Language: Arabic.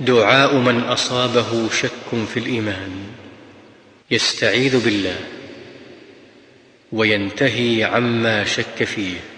دعاء من أصابه شك في الإيمان. يستعيذ بالله. وينتهي عما شك فيه.